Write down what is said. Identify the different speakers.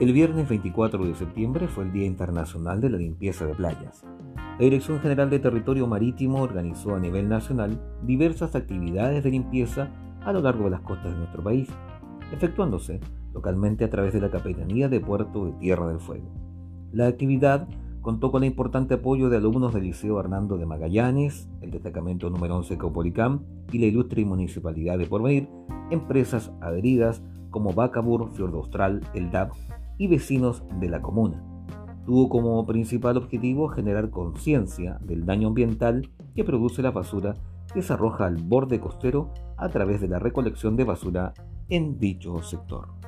Speaker 1: El viernes 24 de septiembre fue el Día Internacional de la Limpieza de Playas. La Dirección General de Territorio Marítimo organizó a nivel nacional diversas actividades de limpieza a lo largo de las costas de nuestro país, efectuándose localmente a través de la Capitanía de Puerto de Tierra del Fuego. La actividad contó con el importante apoyo de alumnos del Liceo Hernando de Magallanes, el destacamento número 11 Caupolicán y la ilustre Municipalidad de Porvenir, empresas adheridas como Bacabur, Fiord Austral, El DAP y vecinos de la comuna. Tuvo como principal objetivo generar conciencia del daño ambiental que produce la basura que se arroja al borde costero a través de la recolección de basura en dicho sector.